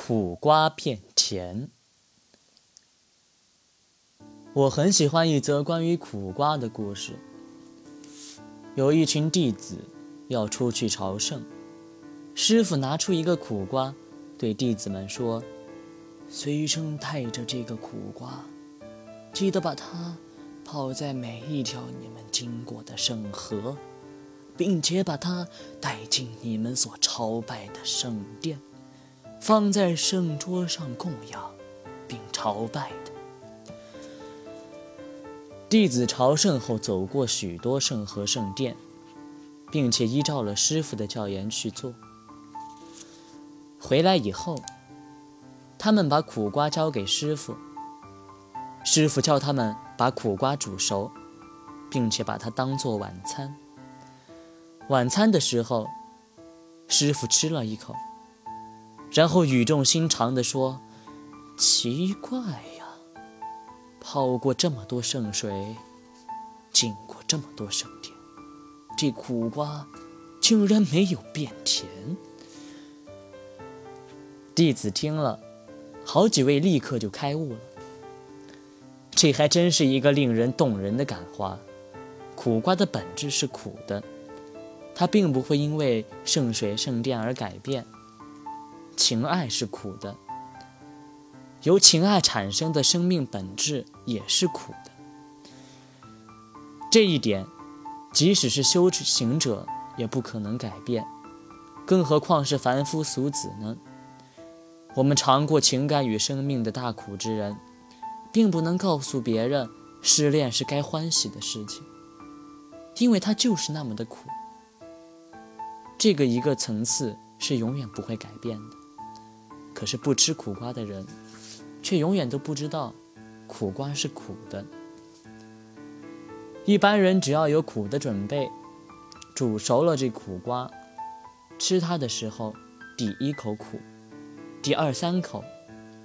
苦瓜变甜。我很喜欢一则关于苦瓜的故事。有一群弟子要出去朝圣，师傅拿出一个苦瓜，对弟子们说：“随身带着这个苦瓜，记得把它泡在每一条你们经过的圣河，并且把它带进你们所朝拜的圣殿。”放在圣桌上供养，并朝拜的弟子朝圣后，走过许多圣和圣殿，并且依照了师傅的教言去做。回来以后，他们把苦瓜交给师傅，师傅叫他们把苦瓜煮熟，并且把它当做晚餐。晚餐的时候，师傅吃了一口。然后语重心长地说：“奇怪呀，泡过这么多圣水，进过这么多圣殿，这苦瓜竟然没有变甜。”弟子听了，好几位立刻就开悟了。这还真是一个令人动人的感化。苦瓜的本质是苦的，它并不会因为圣水圣殿而改变。情爱是苦的，由情爱产生的生命本质也是苦的。这一点，即使是修行者也不可能改变，更何况是凡夫俗子呢？我们尝过情感与生命的大苦之人，并不能告诉别人失恋是该欢喜的事情，因为它就是那么的苦。这个一个层次是永远不会改变的。可是不吃苦瓜的人，却永远都不知道苦瓜是苦的。一般人只要有苦的准备，煮熟了这苦瓜，吃它的时候，第一口苦，第二三口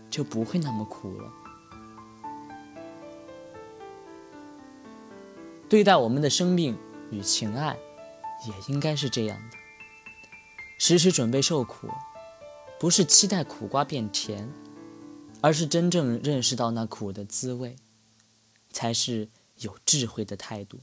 就不会那么苦了。对待我们的生命与情爱，也应该是这样的，时时准备受苦。不是期待苦瓜变甜，而是真正认识到那苦的滋味，才是有智慧的态度。